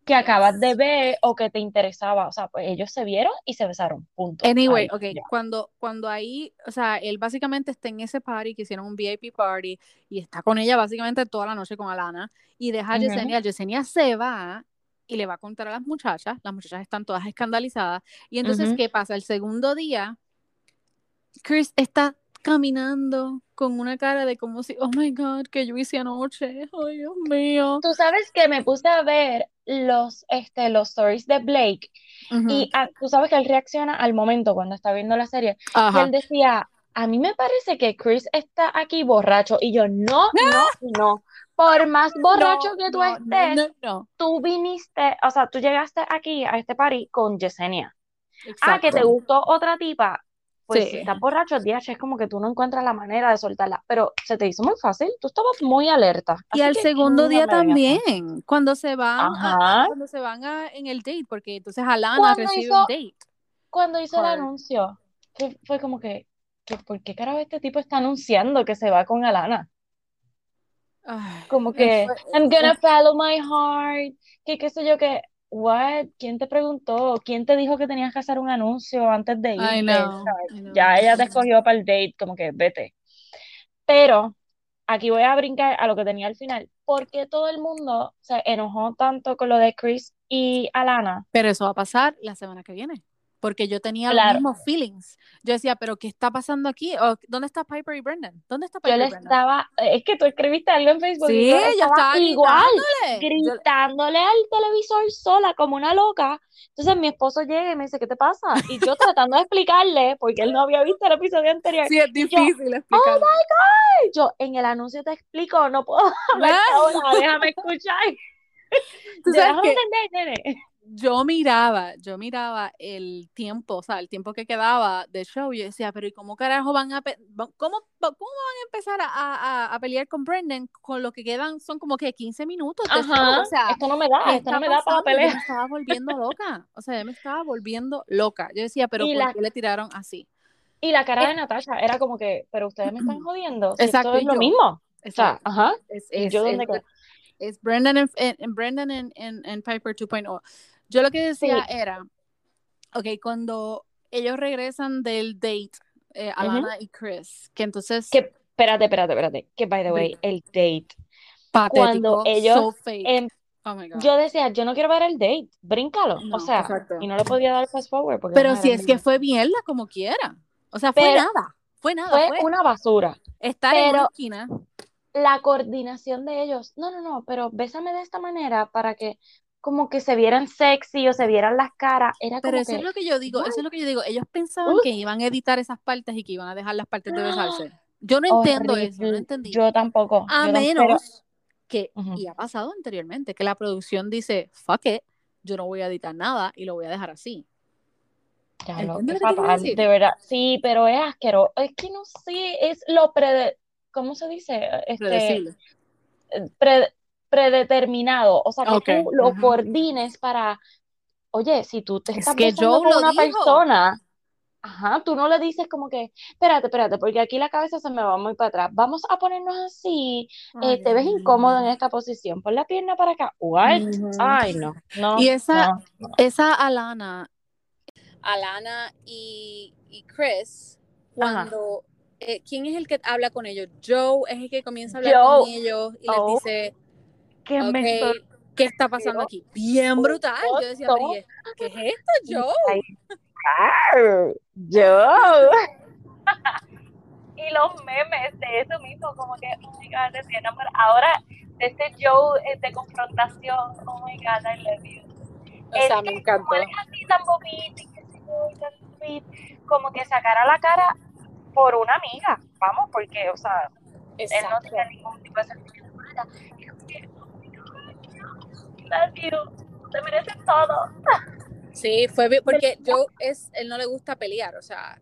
que acabas de ver o que te interesaba, o sea, pues ellos se vieron y se besaron, punto. Anyway, ok, cuando, cuando ahí, o sea, él básicamente está en ese party, que hicieron un VIP party, y está con ella básicamente toda la noche con Alana, y deja a Yesenia, Yesenia se va y le va a contar a las muchachas, las muchachas están todas escandalizadas, y entonces, ¿qué pasa? El segundo día, Chris está caminando con una cara de como si, oh my god, que yo hice anoche, ay Dios mío. Tú sabes que me puse a ver los, este, los stories de Blake y tú sabes que él reacciona al momento cuando está viendo la serie. Y él decía, a mí me parece que Chris está aquí borracho y yo, no, no, no. Por más borracho que tú estés, tú viniste, o sea, tú llegaste aquí a este party con Yesenia. Ah, que te gustó otra tipa pues si estás borracho, DH, es como que tú no encuentras la manera de soltarla, pero se te hizo muy fácil, tú estabas muy alerta. Y al segundo día también, cuando se van, cuando se van en el date, porque entonces Alana recibe un date. Cuando hizo el anuncio, fue, como que, ¿por qué carajo este tipo está anunciando que se va con Alana? como que, I'm gonna follow my heart, que qué sé yo, que what? ¿Quién te preguntó? ¿Quién te dijo que tenías que hacer un anuncio antes de ir? Ya ella te escogió para el date, como que vete. Pero aquí voy a brincar a lo que tenía al final. ¿Por qué todo el mundo se enojó tanto con lo de Chris y Alana? Pero eso va a pasar la semana que viene porque yo tenía los mismos feelings. Yo decía, pero ¿qué está pasando aquí? ¿Dónde está Piper y Brendan? ¿Dónde está Piper yo le estaba, es que tú escribiste algo en Facebook. Sí, yo estaba, igual, gritándole. al televisor sola como una loca. Entonces mi esposo llega y me dice, ¿qué te pasa? Y yo [laughs] tratando de explicarle, porque él no había visto el episodio anterior. Sí, es difícil explicar. Oh my God. Yo en el anuncio te explico, no puedo [laughs] hablar ahora, déjame escuchar. [laughs] ¿Tú sabes que... entender, yo miraba, yo miraba el tiempo, o sea, el tiempo que quedaba de show, y decía, pero ¿y cómo carajo van a, cómo, cómo van a empezar a, a, pelear con Brendan con lo que quedan son como que 15 minutos de show? O sea, esto no me da, esto no me da para pelear. Yo me estaba volviendo loca, o sea, yo me estaba volviendo loca. Yo decía, pero ¿por qué le tiraron así? Y la cara de Natasha era como que, pero ustedes me están [clears throat] jodiendo, Exacto, esto es lo mismo. O sea, ajá. Es, es, yo es, es Brendan en, Brendan en, en Piper 2.0. Yo lo que decía era, ok, cuando ellos regresan del date, eh, Alana y Chris, que entonces... Que, espérate, espérate, espérate, que by the way, el date. Patético, cuando ellos... So fake. oh my God. Yo decía, yo no quiero ver el date, bríncalo. o sea, y no le podía dar fast forward. Porque Pero si es que fue mierda como quiera. O sea, fue nada. Fue nada. Fue, una basura. Estar en una esquina. La coordinación de ellos, no, no, no, pero bésame de esta manera para que, como que se vieran sexy o se vieran las caras. Era Pero eso es lo que yo digo, eso es lo que yo digo. Ellos pensaban que iban a editar esas partes y que iban a dejar las partes de besarse. [gasps] Yo no entiendo eso, no entendí. Yo tampoco. A menos que, y ha pasado anteriormente, que la producción dice, fuck it, yo no voy a editar nada y lo voy a dejar así. Ya lo que fatal, de verdad. Sí, pero es asqueroso. Es que no sé, es lo pre... ¿Cómo se dice? Este, Predecible. Pre predeterminado, o sea, que tú lo coordines para, oye, si tú te estás que con una persona, Ajá, tú no le dices como que, espérate, espérate, porque aquí la cabeza se me va muy para atrás. Vamos a ponernos así. Eh, te ves incómodo en esta posición. Pon la pierna para acá. What? Ay, no, no. Y esa, esa Alana, Alana y, y Chris, cuando eh, ¿quién es el que habla con ellos? Joe es el que comienza a hablar con ellos y les oh. dice, ¿Qué, ¿qué está pasando aquí? Bien brutal. Yo decía, [laughs] ¿qué es esto, Joe? [laughs] Joe. y los memes de eso mismo, como que, oh my God, te Ahora, este Joe eh, de confrontación, oh my God, I love you. O sea, me encantó. Como así tan bobito, como que sacara la cara por una amiga, vamos, porque, o sea, él no tiene ningún tipo de sentimiento por ella. te mereces todo. Sí, fue porque yo es, él no le gusta pelear, o sea.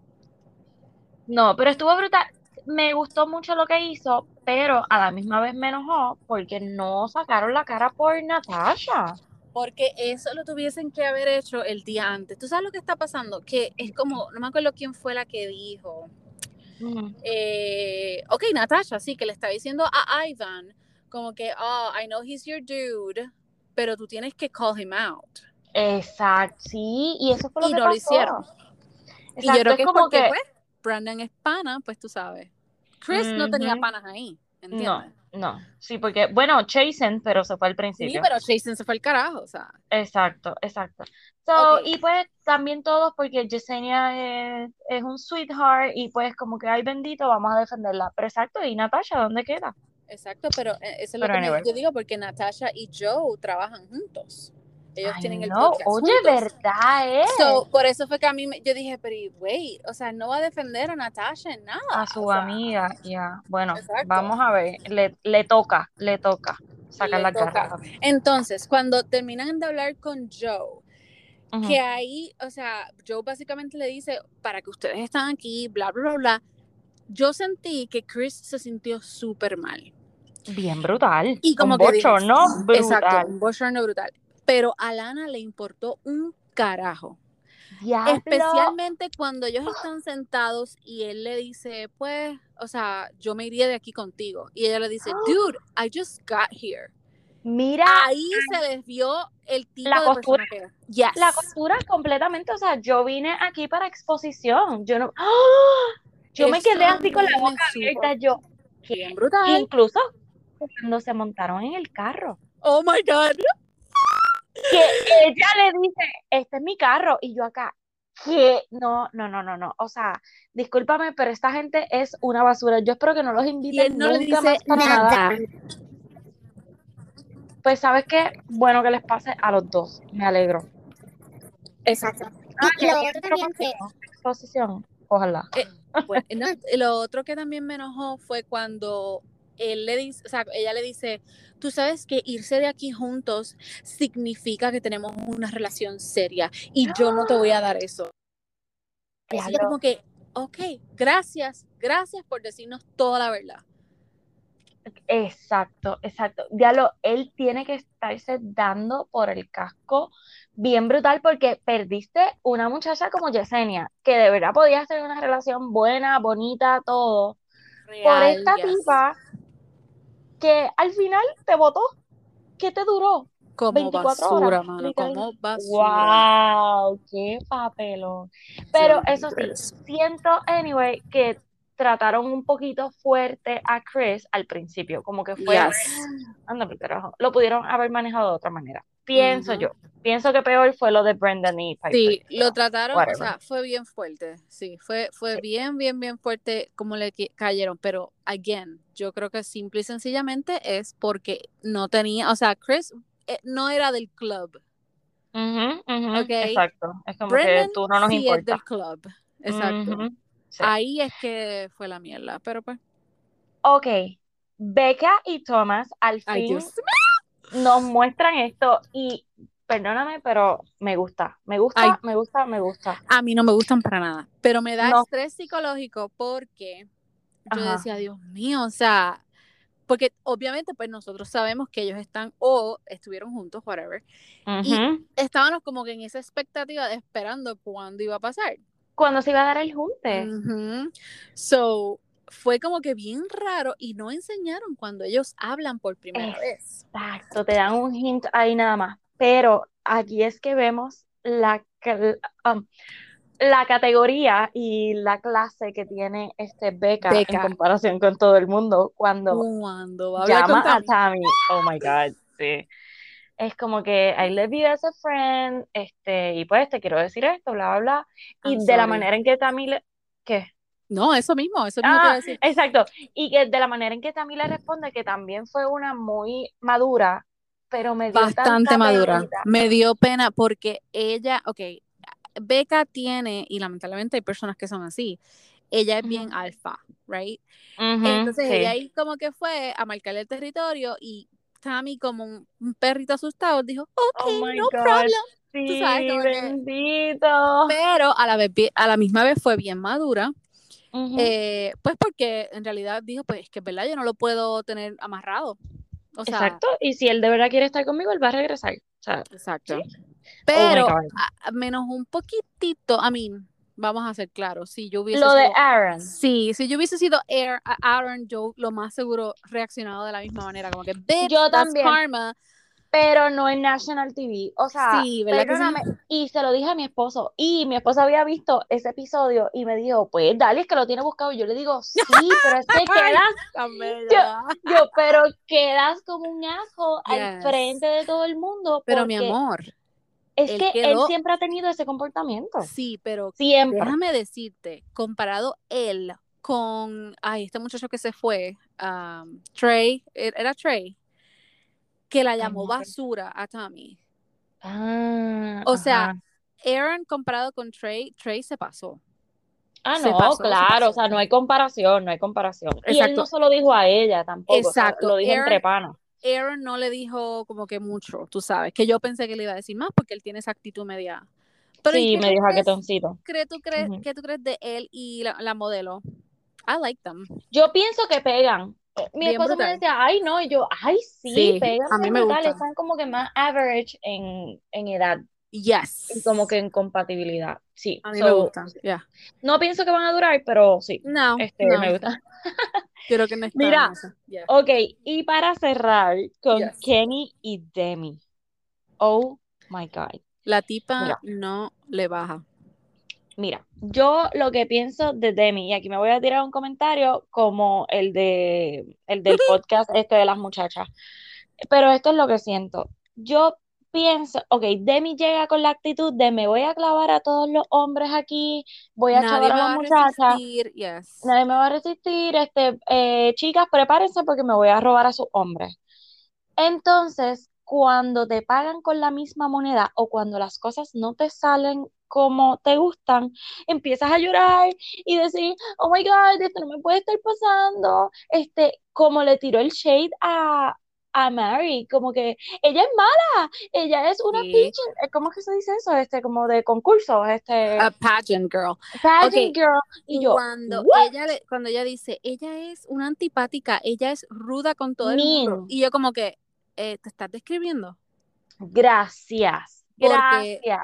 No, pero estuvo brutal. Me gustó mucho lo que hizo, pero a la misma vez me enojó porque no sacaron la cara por Natasha. Porque eso lo tuviesen que haber hecho el día antes. ¿Tú sabes lo que está pasando? Que es como, no me acuerdo quién fue la que dijo, eh, ok, Natasha, sí, que le está diciendo a Ivan como que, oh, I know he's your dude, pero tú tienes que call him out. Exacto, sí, y eso fue lo y que no lo hicieron. y yo creo que es porque, pues, Brandon es pana, pues tú sabes. Chris no tenía panas ahí, ¿entiendes? No. No, sí, porque, bueno, Chasen, pero se fue al principio. Sí, pero Chasen se fue al carajo, o sea. Exacto, exacto. So, Y pues también todos, porque Yesenia es, es, un sweetheart y pues como que, ay bendito, vamos a defenderla. Pero exacto, ¿y Natasha dónde queda? Exacto, pero eh, eso es lo que yo digo, porque Natasha y Joe trabajan juntos. Ellos tienen el no, Oye, verdad, eh. por eso fue que a mí yo dije, pero wait, o sea, no va a defender a Natasha en nada. A su amiga, ya. Bueno, vamos a ver, le, le toca, le toca sacar la cara. Entonces, cuando terminan de hablar con Joe, que ahí, o sea, Joe básicamente le dice, para que ustedes están aquí, bla, bla, bla, bla. Yo sentí que Chris se sintió súper mal. Bien brutal. Y como un bochorno brutal. Exacto, un bochorno brutal pero a Lana le importó un carajo. Especialmente cuando ellos están sentados y él le dice, pues, o sea, yo me iría de aquí contigo. Y ella le dice, [gasps] dude, I just got here. Mira. Ahí se les vio el tipo la de costura, La costura completamente, o sea, yo vine aquí para exposición. Yo no. [gasps] Yo me quedé así con la boca abierta. Yo. Bien brutal. Incluso cuando se montaron en el carro. Oh my God que ella le dice, este es mi carro, y yo acá, que no, no, no, no, no, o sea, discúlpame, pero esta gente es una basura, yo espero que no los inviten no nunca más para nada. Pues, ¿sabes qué? Bueno que les pase a los dos, me alegro. Exacto. Ah, y lo otro también fue... Exposición, ojalá. Eh, pues, lo otro que también me enojó fue cuando él le dice, o sea, ella le dice, tú sabes que irse de aquí juntos significa que tenemos una relación seria y yo no te voy a dar eso. Es como que, ok, gracias, gracias por decirnos toda la verdad. Exacto, exacto. Ya lo, él tiene que estarse dando por el casco bien brutal porque perdiste una muchacha como Yesenia, que de verdad podía tener una relación buena, bonita, todo. por esta tipa que al final te votó. ¿Qué te duró? Como 24 basura, mano, como basura. ¡Wow! ¡Qué papelón! Pero eso sí, siento, anyway, que trataron un poquito fuerte a Chris al principio, como que fue, anda carajo, lo pudieron haber manejado de otra manera, pienso yo, pienso que peor fue lo de Brendan y Piper. Sí, lo trataron, o sea, fue bien fuerte, sí, fue, fue bien, bien, bien fuerte como le cayeron, pero, again, yo creo que simple y sencillamente es porque no tenía, o sea, Chris eh, no era del club. Exacto, es como que tú no nos sí Es del club, exacto. Ahí es que fue la mierda, pero pues. Ok, Becca y Thomas al fin nos muestran esto y perdóname, pero me gusta, me gusta, me gusta, me gusta. A mí no me gustan para nada, pero me da estrés psicológico porque yo decía, Dios mío, o sea, porque obviamente pues nosotros sabemos que ellos están o estuvieron juntos, whatever, y estábamos como que en esa expectativa de esperando cuándo iba a pasar. cuando se iba a dar el junte. So, fue como que bien raro y no enseñaron cuando ellos hablan por primera vez. Exacto, te dan un hint ahí nada más. Pero aquí es que vemos la, um, la categoría y la clase que tiene este Beca, en comparación con todo el mundo cuando, llama a Tammy. Oh my God, sí. Es como que I love you as a friend, este, y pues te quiero decir esto, bla, bla, bla. Y de la manera en que Tammy le. ¿Qué? No, eso mismo, eso mismo ah, decir. Exacto. Y que de la manera en que Tammy le responde, que también fue una muy madura, pero me dio bastante madura. Me dio pena porque ella, ok, Beca tiene, y lamentablemente hay personas que son así, ella es bien alfa, right? Entonces ella ahí como que fue a marcarle el territorio y Tammy como un, perrito asustado dijo, ok, oh no problem. Sí, bendito. pero a la, vez, a la misma vez fue bien madura. Eh, pues porque en realidad dijo, pues es que es verdad, yo no lo puedo tener amarrado. Exacto, y si él de verdad quiere estar conmigo, él va a regresar. exacto. Pero oh menos un poquitito, a mí, vamos a ser claros, si yo hubiese Lo de Aaron. Sí, si yo hubiese sido Aaron, yo lo más seguro reaccionado de la misma manera, como que, yo también. karma pero no en National TV. O sea, y se lo dije a mi esposo, y mi esposo había visto ese episodio y me dijo, pues dale, es que lo tiene buscado. Y yo le digo, sí, pero es que [laughs] quedas, yo, pero quedas como un ajo al frente de todo el mundo. Pero mi amor. Es que él siempre ha tenido ese comportamiento. Sí, pero siempre. déjame decirte, comparado él con, ay, este muchacho que se fue, um, Trey, ¿e-, ¿era Trey? Que la llamó basura a Tommy. Ah, o sea, Aaron comparado con Trey, Trey se pasó. Ah, no, claro, o sea, no hay comparación, no hay comparación. Y él no se lo dijo a ella tampoco, Exacto. lo dijo entre panos. Aaron no le dijo como que mucho, tú sabes, que yo pensé que le iba a decir más porque él tiene esa actitud media. sí, medio jaquetoncito. ¿Tú crees, ¿Qué tú crees de él y la, la modelo? I like them. Yo pienso que pegan, mi esposo me decía, ay, no, y yo, ay, sí, pegan a mí me gusta. están como que más average en, en edad. Yes. Y como que en compatibilidad. Sí. A mí me gusta. No pienso que van a durar, pero sí. No. Este, me gusta. [laughs] Quiero que me Mira, ok, y para cerrar con Kenny y Demi. Oh my God. La tipa no le baja. Mira, yo lo que pienso de Demi, y aquí me voy a tirar un comentario como el de el del [laughs] podcast este de las muchachas, pero esto es lo que siento. Yo pienso, ok, Demi llega con la actitud de me voy a clavar a todos los hombres aquí, voy a clavar a las muchachas, nadie me va a resistir, este, eh, chicas, prepárense porque me voy a robar a sus hombres. Entonces, cuando te pagan con la misma moneda o cuando las cosas no te salen como te gustan, empiezas a llorar y decir, oh my God, esto no me puede estar pasando. Este, como le tiró el shade a, a Mary, como que ella es mala, ella es una sí. ¿cómo es que se dice eso? Este, como de concurso, este. A pageant girl. Pageant girl. Y yo, cuando ella, cuando ella dice, ella es una antipática, ella es ruda con todo el mundo. Y yo como que, eh, ¿te estás describiendo? Gracias Gracias.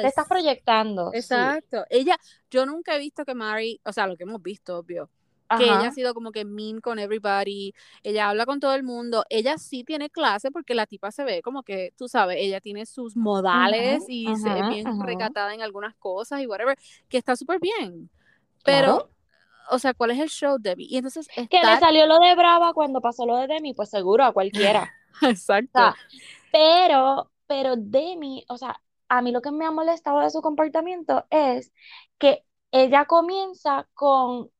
Te estás proyectando. Exacto. Ella, yo nunca he visto que Mary, o sea, lo que hemos visto, obvio, que ella ha sido como que mean con everybody, ella habla con todo el mundo, ella sí tiene clase porque la tipa se ve como que, tú sabes, ella tiene sus modales y se ve bien recatada en algunas cosas y whatever, que está súper bien. Pero, o sea, ¿cuál es el show, Debbie? Y entonces... Que le salió lo de Brava cuando pasó lo de Demi, pues seguro a cualquiera. [laughs] Exacto. pero pero Demi, o sea, a mí lo que me ha molestado de su comportamiento es que ella comienza con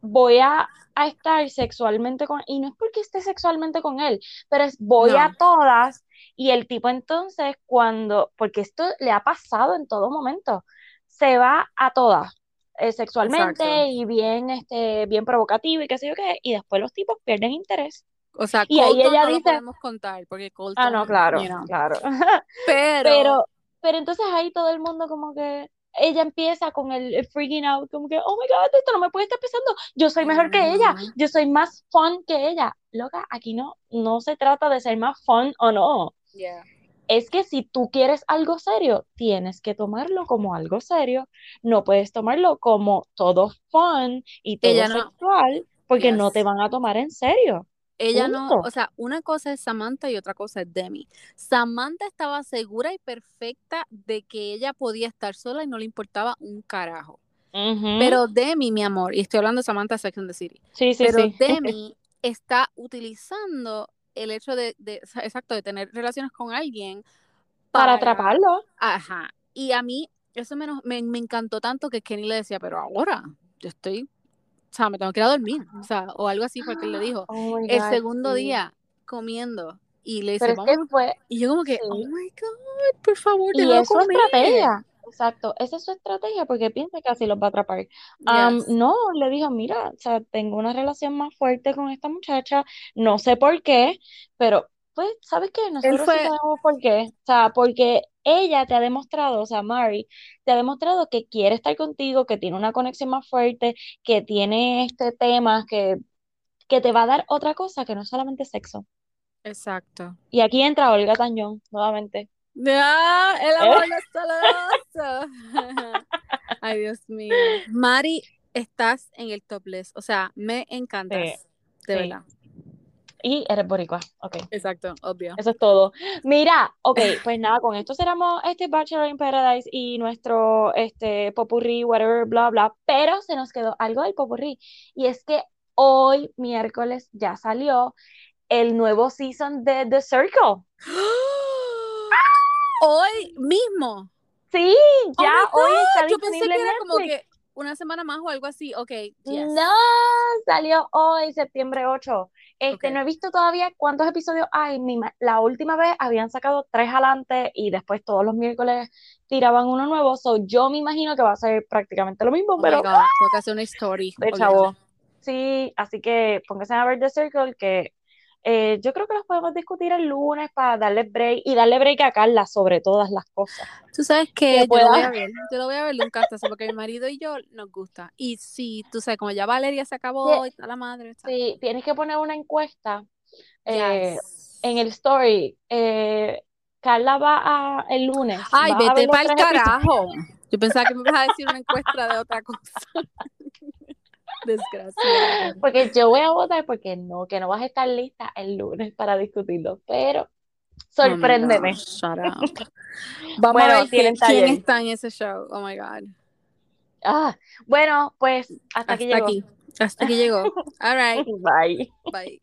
voy a, estar sexualmente con, y no es porque esté sexualmente con él, pero es voy a todas, y el tipo entonces cuando, porque esto le ha pasado en todo momento, se va a todas. Eh, sexualmente y bien este bien provocativo y qué sé yo qué y después los tipos pierden interés o sea, y ahí ella no dice, lo podemos contar porque Colton, Ah, no, claro, claro. [laughs] Pero... pero entonces ahí todo el mundo como que ella empieza con el, freaking out, como que, oh my god, esto no me puede estar pasando, yo soy mejor que ella, yo soy más fun que ella. Loca, aquí no, no se trata de ser más fun o no. es que si tú quieres algo serio, tienes que tomarlo como algo serio, no puedes tomarlo como todo fun y todo sexual, porque no te van a tomar en serio. Ella no, o sea, una cosa es Samantha y otra cosa es Demi. Samantha estaba segura y perfecta de que ella podía estar sola y no le importaba un carajo. Pero Demi, mi amor, y estoy hablando de Samantha Sex and the City. Sí, sí, pero sí. Demi está utilizando el hecho de, exacto, de tener relaciones con alguien para, atraparlo. Ajá. Y a mí eso me, me, encantó tanto que Kenny le decía, pero ahora yo estoy, sea, me tengo que ir a dormir, o sea, o algo así porque él le dijo. [gasps] Oh el segundo día comiendo y le dice, vamos. Fue... Y yo como que, oh my God, por favor, y es su estrategia. Exacto, esa es su estrategia porque piensa que así los va a atrapar. no, le dijo, mira, o sea, tengo una relación más fuerte con esta muchacha, no sé por qué, pero pues, ¿sabes qué? Nosotros fue... sabemos por qué. O sea, porque ella te ha demostrado, o sea, Mari, te ha demostrado que quiere estar contigo, que tiene una conexión más fuerte, que tiene este tema, que, que te va a dar otra cosa que no es solamente sexo. Exacto. Y aquí entra Olga Tañón, nuevamente. ¡Ah! El ¿Eh? amor no [laughs] Ay, Dios mío. Mari, estás en el top list. O sea, me encantas. de verdad. Y eres boricua, ok. Exacto, obvio. Eso es todo. Mira, ok, pues nada, con esto cerramos este Bachelor in Paradise y nuestro este popurrí, whatever, bla, bla, pero se nos quedó algo del popurrí. Y es que hoy, miércoles, ya salió el nuevo season de The Circle. [gasps] Hoy mismo. Sí, oh ya hoy está Yo pensé que era como que una semana más o algo así. Ok, No, salió hoy, septiembre 8. Este, no he visto todavía cuántos episodios hay. la última vez habían sacado tres adelante y después todos los miércoles tiraban uno nuevo. So, yo me imagino que va a ser prácticamente lo mismo, oh pero. tengo que hacer una story. [laughs] De chavo. Sí, así que pónganse a ver The Circle, que eh, yo creo que los podemos discutir el lunes para darle break y darle break a Carla sobre todas las cosas. Tú sabes que, yo, lo voy a ver, yo lo voy a ver un castazo porque mi marido y yo nos gusta. Y sí, tú sabes, como ya Valeria se acabó y está la madre. Sí, tienes que poner una encuesta eh, en el story. Eh, Carla va a, el lunes. Ay, vete para el carajo. Yo pensaba que me ibas a decir una encuesta de otra cosa. [laughs] Desgraciado. Porque yo voy a votar porque no, que no vas a estar lista el lunes para discutirlo, pero sorpréndeme. [laughs] Vamos a ver quién, está en ese show. Oh my God. Ah, bueno, pues hasta, aquí llegó. Hasta aquí llegó. [laughs] All right. Bye. Bye.